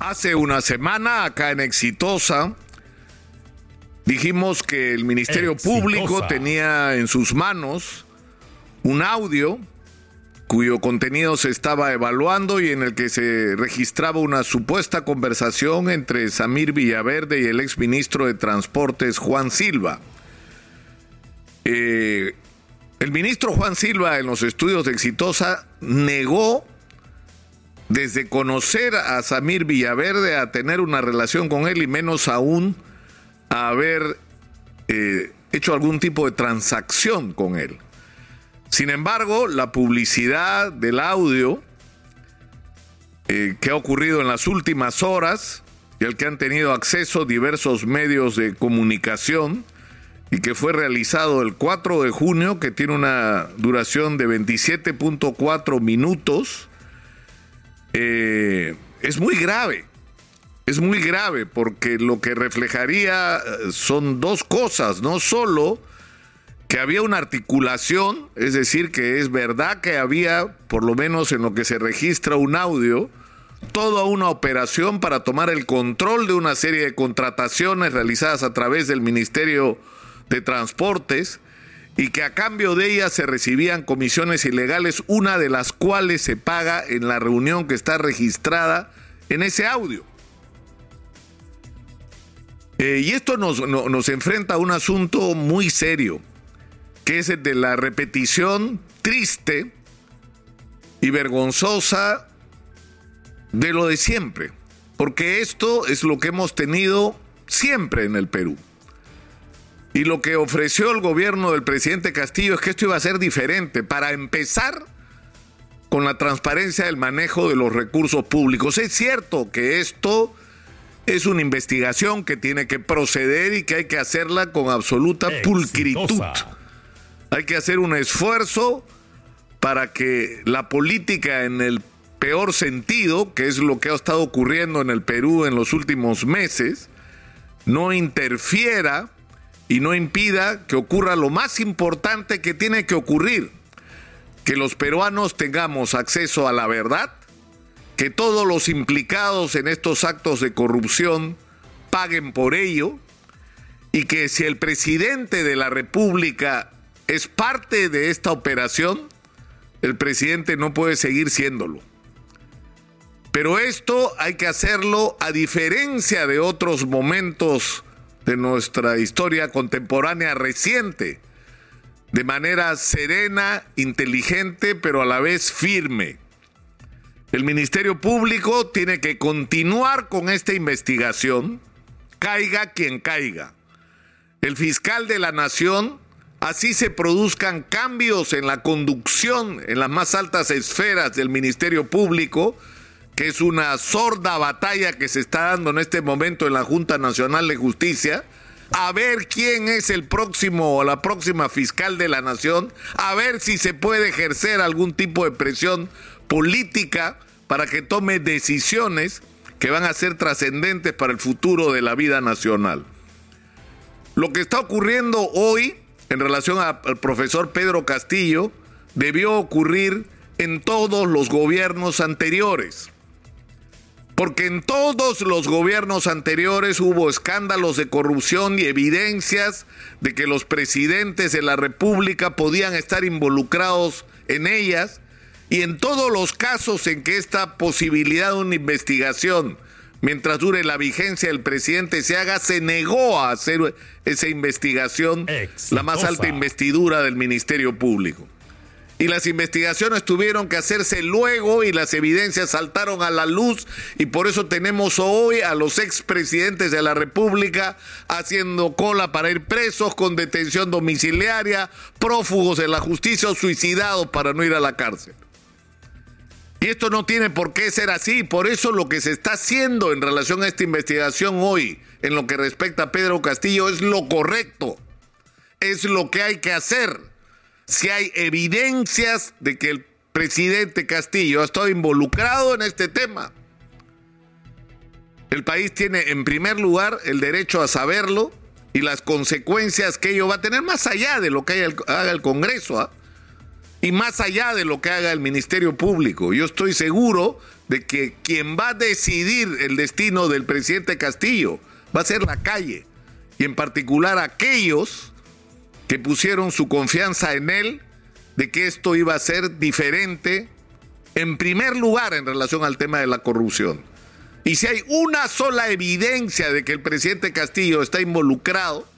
Hace una semana, acá en Exitosa, dijimos que el Ministerio Exitosa. Público tenía en sus manos un audio cuyo contenido se estaba evaluando y en el que se registraba una supuesta conversación entre Samir Villaverde y el exministro de Transportes Juan Silva. Eh, el ministro Juan Silva en los estudios de Exitosa negó desde conocer a Samir Villaverde a tener una relación con él y menos aún a haber eh, hecho algún tipo de transacción con él. Sin embargo, la publicidad del audio eh, que ha ocurrido en las últimas horas y al que han tenido acceso diversos medios de comunicación y que fue realizado el 4 de junio, que tiene una duración de 27.4 minutos, eh, es muy grave. Es muy grave porque lo que reflejaría eh, son dos cosas, no solo que había una articulación, es decir, que es verdad que había, por lo menos en lo que se registra un audio, toda una operación para tomar el control de una serie de contrataciones realizadas a través del Ministerio de Transportes y que a cambio de ellas se recibían comisiones ilegales, una de las cuales se paga en la reunión que está registrada en ese audio. Eh, y esto nos, no- nos enfrenta a un asunto muy serio, que es el de la repetición triste y vergonzosa de lo de siempre, porque esto es lo que hemos tenido siempre en el Perú. Y lo que ofreció el gobierno del presidente Castillo es que esto iba a ser diferente. Para empezar, con la transparencia del manejo de los recursos públicos. Es cierto que esto es una investigación que tiene que proceder y que hay que hacerla con absoluta pulcritud. Hay que hacer un esfuerzo para que la política en el peor sentido, que es lo que ha estado ocurriendo en el Perú en los últimos meses, no interfiera y no impida que ocurra lo más importante que tiene que ocurrir, que los peruanos tengamos acceso a la verdad, que todos los implicados en estos actos de corrupción paguen por ello y que si el presidente de la República es parte de esta operación, el presidente no puede seguir siéndolo. Pero esto hay que hacerlo a diferencia de otros momentos de nuestra historia contemporánea reciente, de manera serena, inteligente, pero a la vez firme. El Ministerio Público tiene que continuar con esta investigación, caiga quien caiga. El fiscal de la Nación, así se produzcan cambios en la conducción en las más altas esferas del Ministerio Público, que es una sorda batalla que se está dando en este momento en la Junta Nacional de Justicia, a ver quién es el próximo o la próxima fiscal de la nación, a ver si se puede ejercer algún tipo de presión política para que tome decisiones que van a ser trascendentes para el futuro de la vida nacional. Lo que está ocurriendo hoy en relación al profesor Pedro Castillo debió ocurrir en todos los gobiernos anteriores. Porque en todos los gobiernos anteriores hubo escándalos de corrupción y evidencias de que los presidentes de la República podían estar involucrados en ellas y en todos los casos en que esta posibilidad de una investigación, mientras dure la vigencia del presidente, se haga, se negó a hacer esa investigación, la más alta investidura del Ministerio Público. Y las investigaciones tuvieron que hacerse luego y las evidencias saltaron a la luz. Y por eso tenemos hoy a los expresidentes de la República haciendo cola para ir presos con detención domiciliaria, prófugos de la justicia o suicidados para no ir a la cárcel. Y esto no tiene por qué ser así, por eso lo que se está haciendo en relación a esta investigación hoy, en lo que respecta a Pedro Castillo, es lo correcto, es lo que hay que hacer si hay evidencias de que el presidente Castillo ha estado involucrado en este tema. El país tiene en primer lugar el derecho a saberlo y las consecuencias que ello va a tener más allá de lo que haga el Congreso. ¿ah? y más allá de lo que haga el Ministerio Público. Yo estoy seguro de que quien va a decidir el destino del presidente Castillo va a ser la calle, y en particular aquellos que pusieron su confianza en él de que esto iba a ser diferente, en primer lugar en relación al tema de la corrupción. Y si hay una sola evidencia de que el presidente Castillo está involucrado,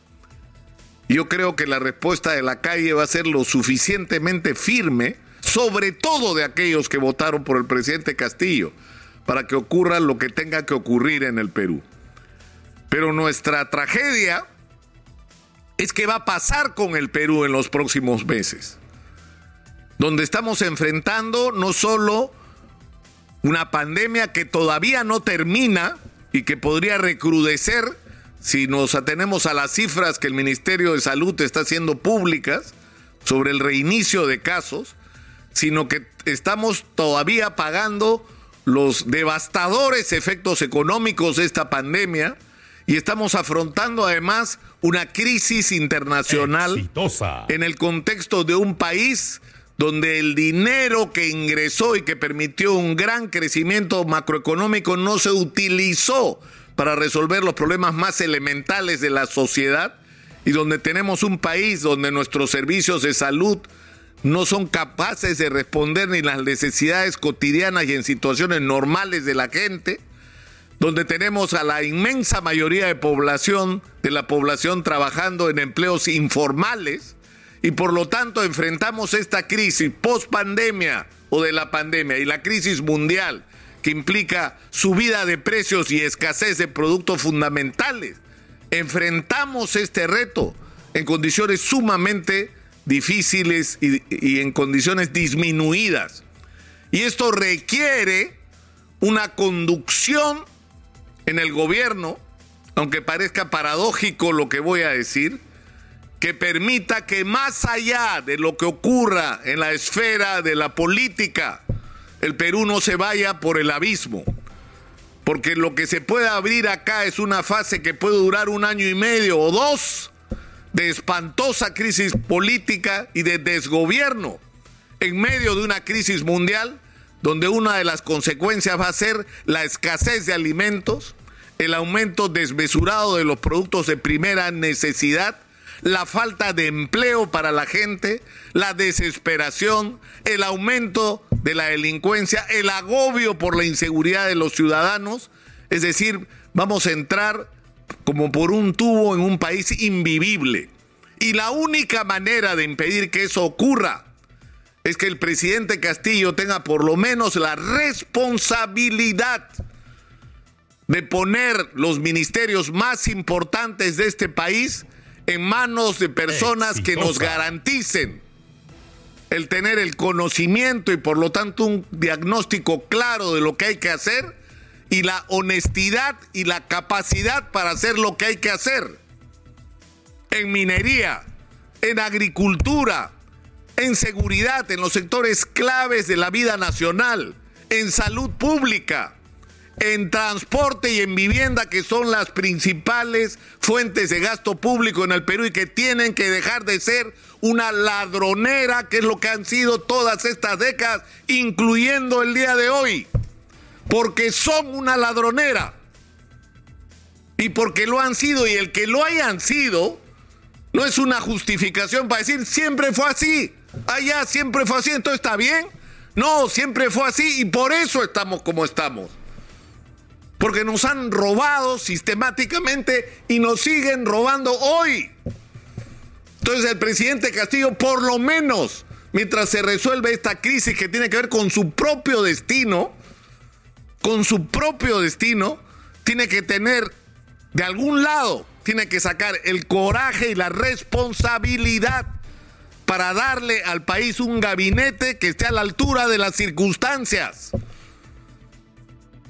yo creo que la respuesta de la calle va a ser lo suficientemente firme, sobre todo de aquellos que votaron por el presidente Castillo, para que ocurra lo que tenga que ocurrir en el Perú. Pero nuestra tragedia es que va a pasar con el Perú en los próximos meses, donde estamos enfrentando no solo una pandemia que todavía no termina y que podría recrudecer si nos atenemos a las cifras que el Ministerio de Salud está haciendo públicas sobre el reinicio de casos, sino que estamos todavía pagando los devastadores efectos económicos de esta pandemia y estamos afrontando además una crisis internacional en el contexto de un país donde el dinero que ingresó y que permitió un gran crecimiento macroeconómico no se utilizó para resolver los problemas más elementales de la sociedad y donde tenemos un país donde nuestros servicios de salud no son capaces de responder ni las necesidades cotidianas y en situaciones normales de la gente, donde tenemos a la inmensa mayoría de población, de la población trabajando en empleos informales, y por lo tanto enfrentamos esta crisis post pandemia o de la pandemia y la crisis mundial que implica subida de precios y escasez de productos fundamentales. Enfrentamos este reto en condiciones sumamente difíciles y, y, en condiciones disminuidas. Y esto requiere una conducción en el gobierno, aunque parezca paradójico lo que voy a decir, que permita que más allá de lo que ocurra en la esfera de la política, el Perú no se vaya por el abismo. Porque lo que se puede abrir acá es una fase que puede durar un año y medio o dos de espantosa crisis política y de desgobierno en medio de una crisis mundial donde una de las consecuencias va a ser la escasez de alimentos, el aumento desmesurado de los productos de primera necesidad, la falta de empleo para la gente, la desesperación, el aumento de la delincuencia, el agobio por la inseguridad de los ciudadanos. Es decir, vamos a entrar como por un tubo en un país invivible. Y la única manera de impedir que eso ocurra es que el presidente Castillo tenga por lo menos la responsabilidad de poner los ministerios más importantes de este país en manos de personas que nos garanticen el tener el conocimiento y por lo tanto un diagnóstico claro de lo que hay que hacer y la honestidad y la capacidad para hacer lo que hay que hacer. En minería, en agricultura, en seguridad, en los sectores claves de la vida nacional, en salud pública en transporte y en vivienda, que son las principales fuentes de gasto público en el Perú y que tienen que dejar de ser una ladronera, que es lo que han sido todas estas décadas, incluyendo el día de hoy, porque son una ladronera. Y porque lo han sido, y el que lo hayan sido, no es una justificación para decir siempre fue así, allá siempre fue así, entonces está bien. No, siempre fue así y por eso estamos como estamos porque nos han robado sistemáticamente y nos siguen robando hoy. Entonces el presidente Castillo, por lo menos, mientras se resuelve esta crisis que tiene que ver con su propio destino, con su propio destino, tiene que tener de algún lado, tiene que sacar el coraje y la responsabilidad para darle al país un gabinete que esté a la altura de las circunstancias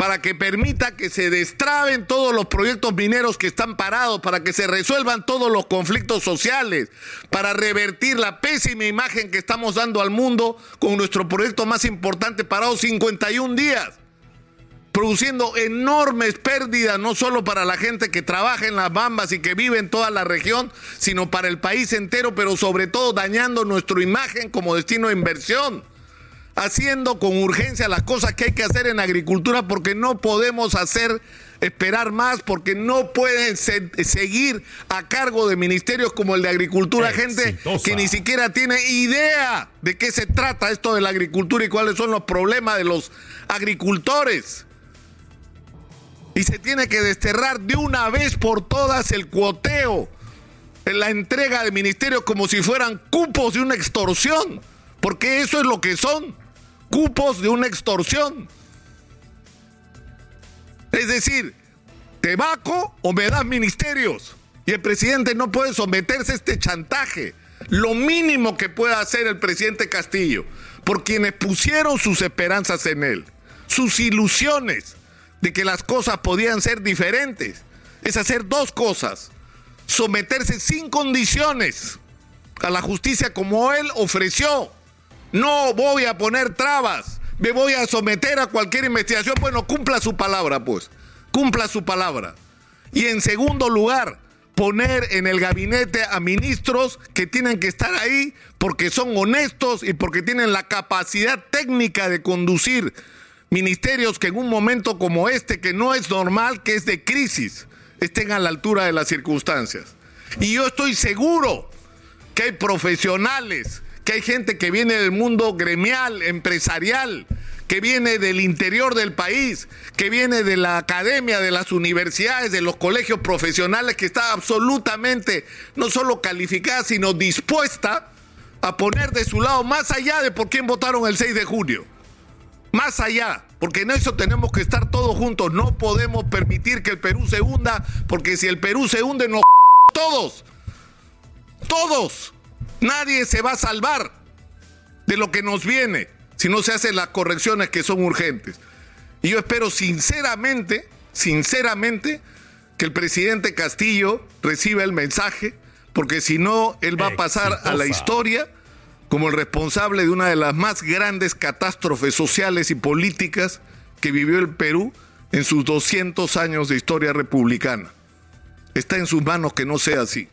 para que permita que se destraben todos los proyectos mineros que están parados, para que se resuelvan todos los conflictos sociales, para revertir la pésima imagen que estamos dando al mundo con nuestro proyecto más importante parado 51 días. produciendo enormes pérdidas, no solo para la gente que trabaja en las bambas y que vive en toda la región, sino para el país entero, pero sobre todo dañando nuestra imagen como destino de inversión, haciendo con urgencia las cosas que hay que hacer en agricultura porque no podemos hacer esperar más porque no pueden seguir a cargo de ministerios como el de Agricultura, gente que ni siquiera tiene idea de qué se trata esto de la agricultura y cuáles son los problemas de los agricultores. Y se tiene que desterrar de una vez por todas el cuoteo, en la entrega de ministerios como si fueran cupos de una extorsión, porque eso es lo que son, cupos de una extorsión. Es decir, te vaco o me das ministerios. Y el presidente no puede someterse a este chantaje. Lo mínimo que puede hacer el presidente Castillo, por quienes pusieron sus esperanzas en él, sus ilusiones de que las cosas podían ser diferentes, es hacer dos cosas. Someterse sin condiciones a la justicia como él ofreció. No voy a poner trabas, me voy a someter a cualquier investigación. Bueno, cumpla su palabra, pues cumpla su palabra. Y en segundo lugar, poner en el gabinete a ministros que tienen que estar ahí porque son honestos y porque tienen la capacidad técnica de conducir ministerios que en un momento como este, que no es normal, que es de crisis, estén a la altura de las circunstancias. Y yo estoy seguro que hay profesionales, que hay gente que viene del mundo gremial, empresarial, que viene del interior del país, que viene de la academia, de las universidades, de los colegios profesionales, que está absolutamente no solo calificada, sino dispuesta a poner de su lado más allá de por quién votaron el 6 de junio. Más allá, porque en eso tenemos que estar todos juntos. No podemos permitir que el Perú se hunda, porque si el Perú se hunde, nos todos. Todos. Nadie se va a salvar de lo que nos viene si no se hacen las correcciones que son urgentes. Y yo espero sinceramente, sinceramente, que el presidente Castillo reciba el mensaje, porque si no, él va a pasar a la historia como el responsable de una de las más grandes catástrofes sociales y políticas que vivió el Perú en sus 200 años de historia republicana. Está en sus manos que no sea así.